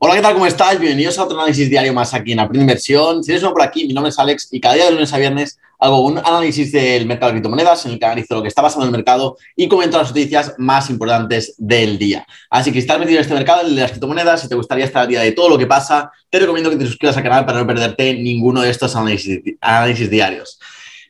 Hola, ¿qué tal? ¿Cómo estás? Bienvenidos a otro análisis diario más aquí en Aprende Inversión. Si eres nuevo por aquí, mi nombre es Alex y cada día de lunes a viernes hago un análisis del mercado de criptomonedas en el que analizo lo que está pasando en el mercado y comento las noticias más importantes del día. Así que si estás metido en este mercado, de las criptomonedas, si te gustaría estar al día de todo lo que pasa, te recomiendo que te suscribas al canal para no perderte ninguno de estos análisis diarios.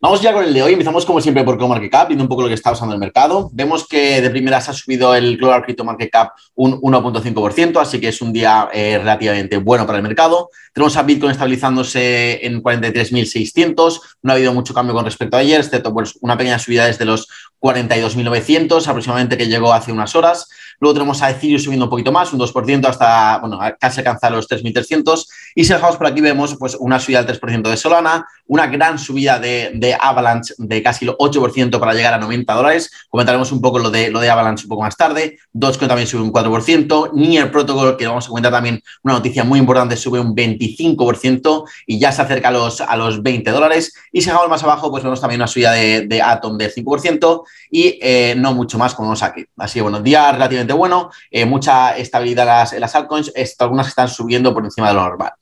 Vamos ya con el de hoy. Empezamos como siempre por CoinMarketCap, viendo un poco lo que está pasando el mercado. Vemos que de primeras ha subido el Global Crypto Market Cap un 1.5%, así que es un día eh, relativamente bueno para el mercado. Tenemos a Bitcoin estabilizándose en 43.600. No ha habido mucho cambio con respecto a ayer, excepto pues, una pequeña subida desde los 42.900 aproximadamente que llegó hace unas horas. Luego tenemos a Ethereum subiendo un poquito más, un 2% hasta, bueno, casi alcanzar los 3.300. Y si dejamos por aquí vemos pues una subida del 3% de Solana, una gran subida de, Avalanche de casi el 8% para llegar a 90 dólares. Comentaremos un poco lo de, lo de Avalanche un poco más tarde. Dogecoin también sube un 4%. Near Protocol, que vamos a comentar también una noticia muy importante, sube un 25% y ya se acerca a los, a los 20 dólares. Y si dejamos más abajo, pues vemos también una subida de, de Atom del 5% y eh, no mucho más como vemos aquí. Así que bueno, día relativamente bueno, eh, mucha estabilidad en las, en las altcoins, algunas están subiendo por encima de lo normal.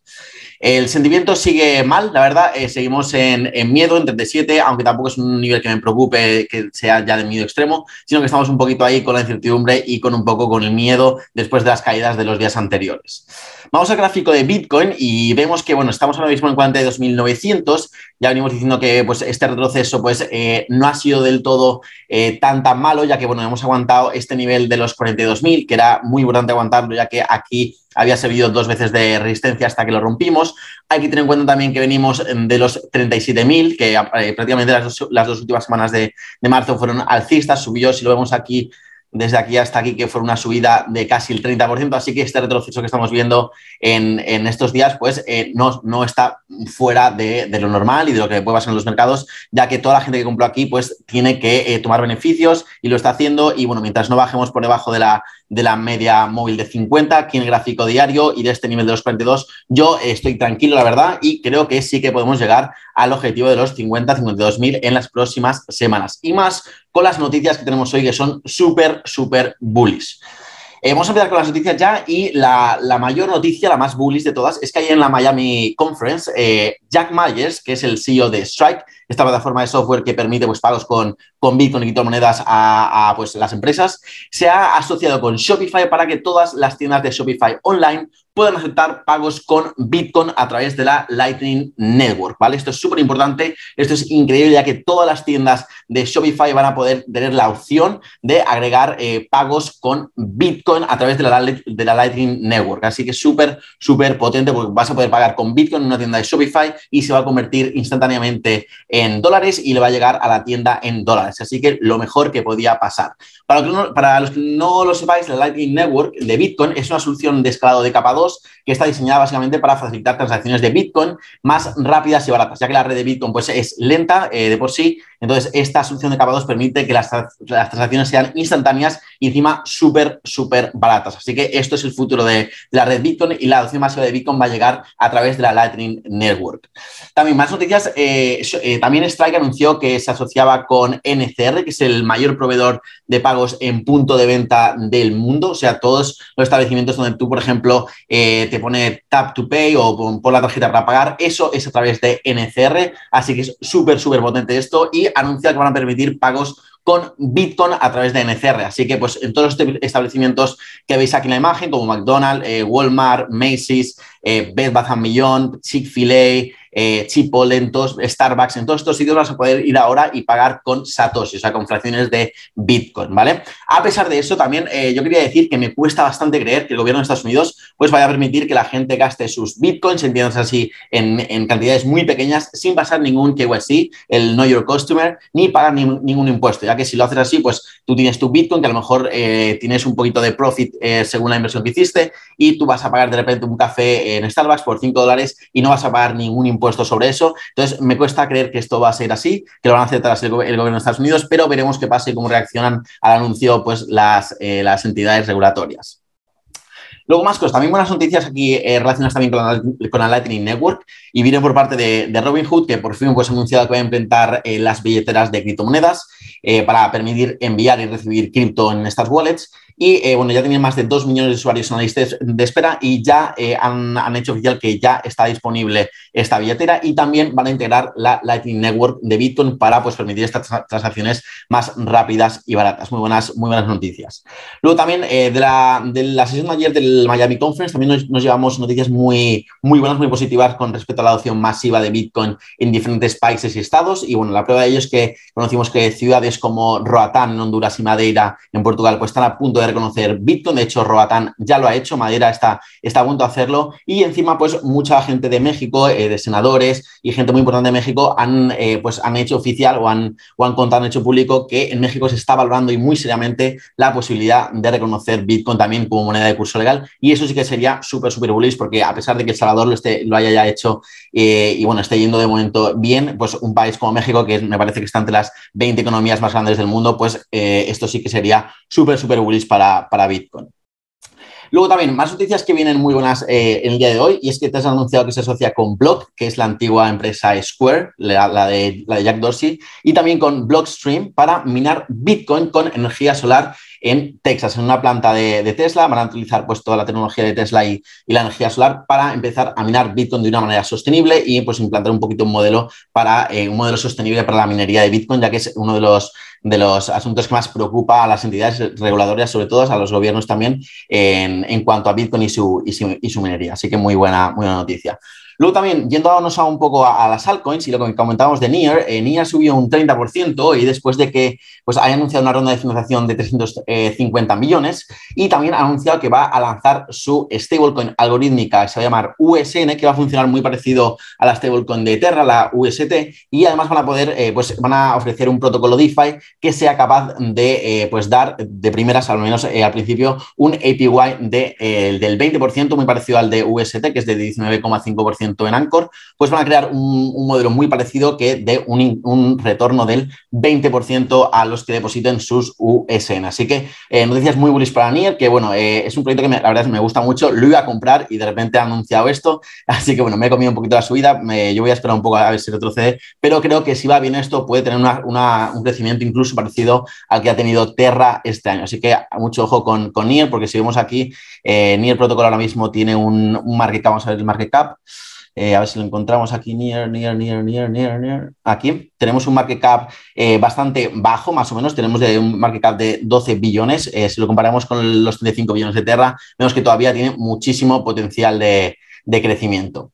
El sentimiento sigue mal, la verdad. Eh, seguimos en, miedo, en 37, aunque tampoco es un nivel que me preocupe que sea ya de miedo extremo, sino que estamos un poquito ahí con la incertidumbre y con un poco con el miedo después de las caídas de los días anteriores. Vamos al gráfico de Bitcoin y vemos que, bueno, estamos ahora mismo en 42.900. Ya venimos diciendo que pues, este retroceso pues, eh, no ha sido del todo eh, tan tan malo, ya que, bueno, hemos aguantado este nivel de los 42.000, que era muy importante aguantarlo, ya que aquí había servido dos veces de resistencia hasta que lo rompimos. Hay que tener en cuenta también que venimos de los 37.000, que eh, prácticamente las dos, las dos, últimas semanas de, de marzo fueron alcistas, subió, si lo vemos aquí, desde aquí hasta aquí, que fue una subida de casi el 30%, así que este retroceso que estamos viendo en, estos días, pues eh, no, no, está fuera de, lo normal y de lo que puede pasar en los mercados, ya que toda la gente que compró aquí, pues tiene que eh, tomar beneficios y lo está haciendo, y bueno, mientras no bajemos por debajo de la, de la media móvil de 50, aquí en el gráfico diario y de este nivel de los 42, yo estoy tranquilo, la verdad, y creo que sí que podemos llegar al objetivo de los 50, 52 mil en las próximas semanas. Y más con las noticias que tenemos hoy que son súper, súper bullish. Eh, vamos a empezar con las noticias ya y la, mayor noticia, la más bullish de todas, es que hay en la Miami Conference eh, Jack Myers, que es el CEO de Strike, esta plataforma de software que permite pues, pagos con, con Bitcoin y criptomonedas a, a pues, las empresas, se ha asociado con Shopify para que todas las tiendas de Shopify online puedan aceptar pagos con Bitcoin a través de la Lightning Network, ¿vale? Esto es súper importante, esto es increíble ya que todas las tiendas de Shopify van a poder tener la opción de agregar eh, pagos con Bitcoin a través de la, Lightning Network. Así que súper, súper potente porque vas a poder pagar con Bitcoin en una tienda de Shopify y se va a convertir instantáneamente en dólares y le va a llegar a la tienda en dólares. Así que lo mejor que podía pasar. Para, los que no lo sepáis, la Lightning Network de Bitcoin es una solución de escalado de capa 2 que está diseñada básicamente para facilitar transacciones de Bitcoin más rápidas y baratas, ya que la red de Bitcoin pues, es lenta eh, de por sí. Entonces, esta solución de capa 2 permite que las, transacciones sean instantáneas y encima súper, súper baratas. Así que esto es el futuro de, la red Bitcoin y la adopción masiva de Bitcoin va a llegar a través de la Lightning Network. También más noticias, eh, eh, también Strike anunció que se asociaba con NCR, que es el mayor proveedor de pagos en punto de venta del mundo, o sea, todos los establecimientos donde tú, por ejemplo, eh, te pone tap to pay o por la tarjeta para pagar, eso es a través de NCR, así que es súper, súper potente esto y anuncia que van a permitir pagos con Bitcoin a través de NCR. Así que, pues, en todos los establecimientos que veis aquí en la imagen, como McDonald's, eh, Walmart, Macy's, eh, Bed Bath Beyond, Chick-fil-A, eh, Starbucks, en todos estos sitios vas a poder ir ahora y pagar con Satoshi, o sea, con fracciones de Bitcoin, ¿vale? A pesar de eso, también eh, yo quería decir que me cuesta bastante creer que el gobierno de Estados Unidos pues vaya a permitir que la gente gaste sus Bitcoins, entiendas así, en, cantidades muy pequeñas, sin pasar ningún KYC, el Know Your Customer, ni pagar ningún impuesto, que si lo haces así, pues tú tienes tu Bitcoin, que a lo mejor eh, tienes un poquito de profit según la inversión que hiciste, y tú vas a pagar de repente un café en Starbucks por 5 dólares y no vas a pagar ningún impuesto puesto sobre eso. Entonces, me cuesta creer que esto va a ser así, que lo van a aceptar el, gobierno de Estados Unidos, pero veremos qué pasa y cómo reaccionan al anuncio pues, las, eh, las entidades regulatorias. Luego más cosas, también buenas noticias aquí eh, relacionadas también con la, con la, Lightning Network. Y viene por parte de, de Robinhood que por fin pues, ha anunciado que va a implementar eh, las billeteras de criptomonedas para permitir enviar y recibir cripto en estas wallets y eh, bueno, ya tienen más de 2 millones de usuarios en la lista de espera y ya eh, han, han, hecho oficial que ya está disponible esta billetera y también van a integrar la Lightning Network de Bitcoin para pues, permitir estas transacciones más rápidas y baratas. Muy buenas, muy buenas noticias. Luego también eh, de, la, de, la, sesión de ayer del Miami Conference también nos, nos, llevamos noticias muy, muy buenas, muy positivas con respecto a la adopción masiva de Bitcoin en diferentes países y estados. Y bueno, la prueba de ello es que conocimos que ciudades como Roatán en Honduras y Madeira en Portugal pues están a punto de reconocer Bitcoin. De hecho, Roatán ya lo ha hecho, Madeira está, está a punto de hacerlo. Y encima, pues mucha gente de México, eh, de senadores y gente muy importante de México han, eh, pues, han hecho oficial o han, o han contado, han hecho público que en México se está valorando y muy seriamente la posibilidad de reconocer Bitcoin también como moneda de curso legal. Y eso sí que sería súper, súper bullish porque a pesar de que El Salvador lo, esté, lo haya ya hecho eh, y bueno, esté yendo de momento bien, pues un país como México, que me parece que está entre las 20 economías más grandes del mundo, pues esto sí que sería súper, súper bullish para, para Bitcoin. Luego también, más noticias que vienen muy buenas eh, el día de hoy, y es que te has anunciado que se asocia con Block, que es la antigua empresa Square, la, de, la de Jack Dorsey, y también con Blockstream para minar Bitcoin con energía solar en Texas, en una planta de, Tesla. Van a utilizar pues, toda la tecnología de Tesla y, y, la energía solar para empezar a minar Bitcoin de una manera sostenible y pues, implantar un poquito un modelo para eh, un modelo sostenible para la minería de Bitcoin, ya que es uno de los, de los asuntos que más preocupa a las entidades regulatorias, sobre todo a los gobiernos también, en, en cuanto a Bitcoin y su, y su, y su minería. Así que muy buena, muy buena noticia. Luego también, yéndonos a un poco a, las altcoins y lo que comentábamos de Nier, eh, Nier subió un 30% y después de que pues, haya anunciado una ronda de financiación de 350 millones y también ha anunciado que va a lanzar su stablecoin algorítmica que se va a llamar USN, que va a funcionar muy parecido a la stablecoin de Terra, la UST, y además van a poder, eh, pues van a ofrecer un protocolo DeFi que sea capaz de eh, pues dar de primeras, al menos al principio, un APY de, del 20%, muy parecido al de UST, que es de 19,5% en Anchor, pues van a crear un, modelo muy parecido que dé un, un, retorno del 20% a los que depositen sus USN. Así que eh, noticias muy bullish para Nier, que bueno, eh, es un proyecto que la verdad es me gusta mucho, lo iba a comprar y de repente ha anunciado esto, así que bueno, me he comido un poquito la subida, yo voy a esperar un poco a ver si retrocede, pero creo que si va bien esto puede tener una, un crecimiento incluso parecido al que ha tenido Terra este año. Así que mucho ojo con, con Nier, porque si vemos aquí, eh, Nier Protocol ahora mismo tiene un, un market cap, vamos a ver el market cap, eh, a ver si lo encontramos aquí, near, near, near, near, near, near. Aquí tenemos un market cap eh, bastante bajo, más o menos. Tenemos un market cap de 12 billones. Eh, si lo comparamos con los 35 billones de Terra, vemos que todavía tiene muchísimo potencial de, de crecimiento.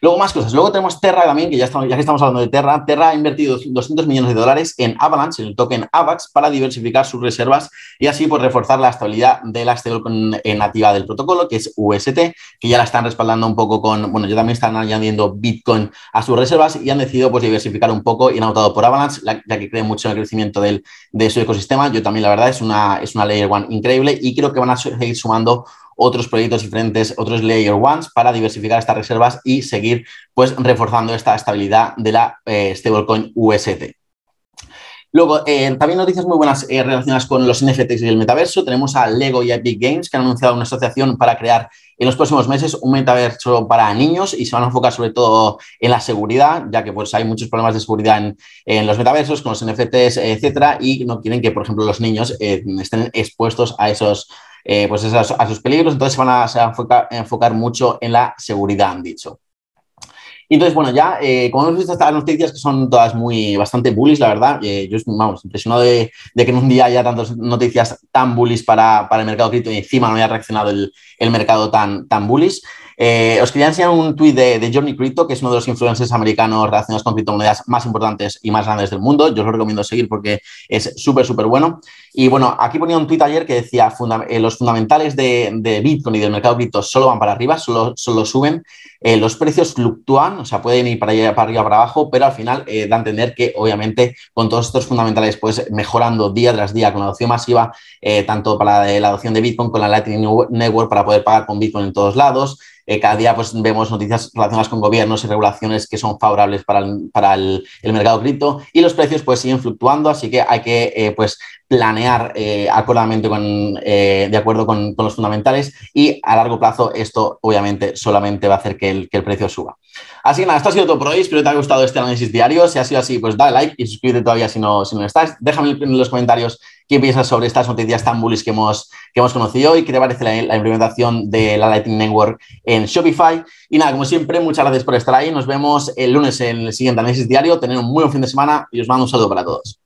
Luego más cosas. Luego tenemos Terra también, que ya, estamos, ya que estamos hablando de Terra. Terra ha invertido 200 millones de dólares en Avalanche, en el token AVAX, para diversificar sus reservas y así pues, reforzar la estabilidad de la stablecoin nativa del protocolo, que es UST, que ya la están respaldando un poco con, bueno, ya también están añadiendo Bitcoin a sus reservas y han decidido pues, diversificar un poco y han optado por Avalanche, ya que creen mucho en el crecimiento del, de su ecosistema. Yo también, la verdad, es una, es una Layer One increíble y creo que van a seguir sumando otros proyectos diferentes, otros layer ones para diversificar estas reservas y seguir pues reforzando esta estabilidad de la eh, stablecoin UST. Luego, eh, también noticias muy buenas eh, relacionadas con los NFTs y el metaverso. Tenemos a Lego y Epic Games que han anunciado una asociación para crear en los próximos meses un metaverso para niños y se van a enfocar sobre todo en la seguridad, ya que pues hay muchos problemas de seguridad en, los metaversos, con los NFTs, etcétera, y no quieren que, por ejemplo, los niños estén expuestos a esos, eh, pues esos, a sus peligros, entonces se van a, a enfocar, mucho en la seguridad, han dicho. Y entonces, bueno, ya, eh, como hemos visto estas noticias que son todas muy, bastante bullish, la verdad, eh, yo, vamos, impresionado de, que en un día haya tantas noticias tan bullish para, para el mercado cripto y encima no haya reaccionado el, el mercado tan, tan. Eh, os quería enseñar un tuit de, de, Johnny Crypto, que es uno de los influencers americanos relacionados con criptomonedas más importantes y más grandes del mundo. Yo os lo recomiendo seguir porque es súper, súper bueno. Y bueno, aquí ponía un tuit ayer que decía, funda eh, los fundamentales de, Bitcoin y del mercado cripto solo van para arriba, solo, solo suben. Eh, los precios fluctúan, o sea, pueden ir para, allá, para arriba, para abajo, pero al final da a entender que obviamente con todos estos fundamentales, pues mejorando día tras día con la adopción masiva, tanto para la, la adopción de Bitcoin con la Lightning Network para poder pagar con Bitcoin en todos lados, eh, cada día pues, vemos noticias relacionadas con gobiernos y regulaciones que son favorables para el, para el, mercado cripto y los precios pues, siguen fluctuando, así que hay que eh, pues, planear eh, con, eh, de acuerdo con, con, los fundamentales y a largo plazo esto obviamente solamente va a hacer que el, que el precio suba. Así que nada, esto ha sido todo por hoy. Espero que te haya gustado este análisis diario. Si ha sido así, pues dale like y suscríbete todavía si no, si no estás. Déjame en los comentarios qué piensas sobre estas noticias tan bullish que hemos, que hemos conocido y qué te parece la, implementación de la Lightning Network en Shopify. Y nada, como siempre, muchas gracias por estar ahí. Nos vemos el lunes en el siguiente análisis diario. Tener un muy buen fin de semana y os mando un saludo para todos.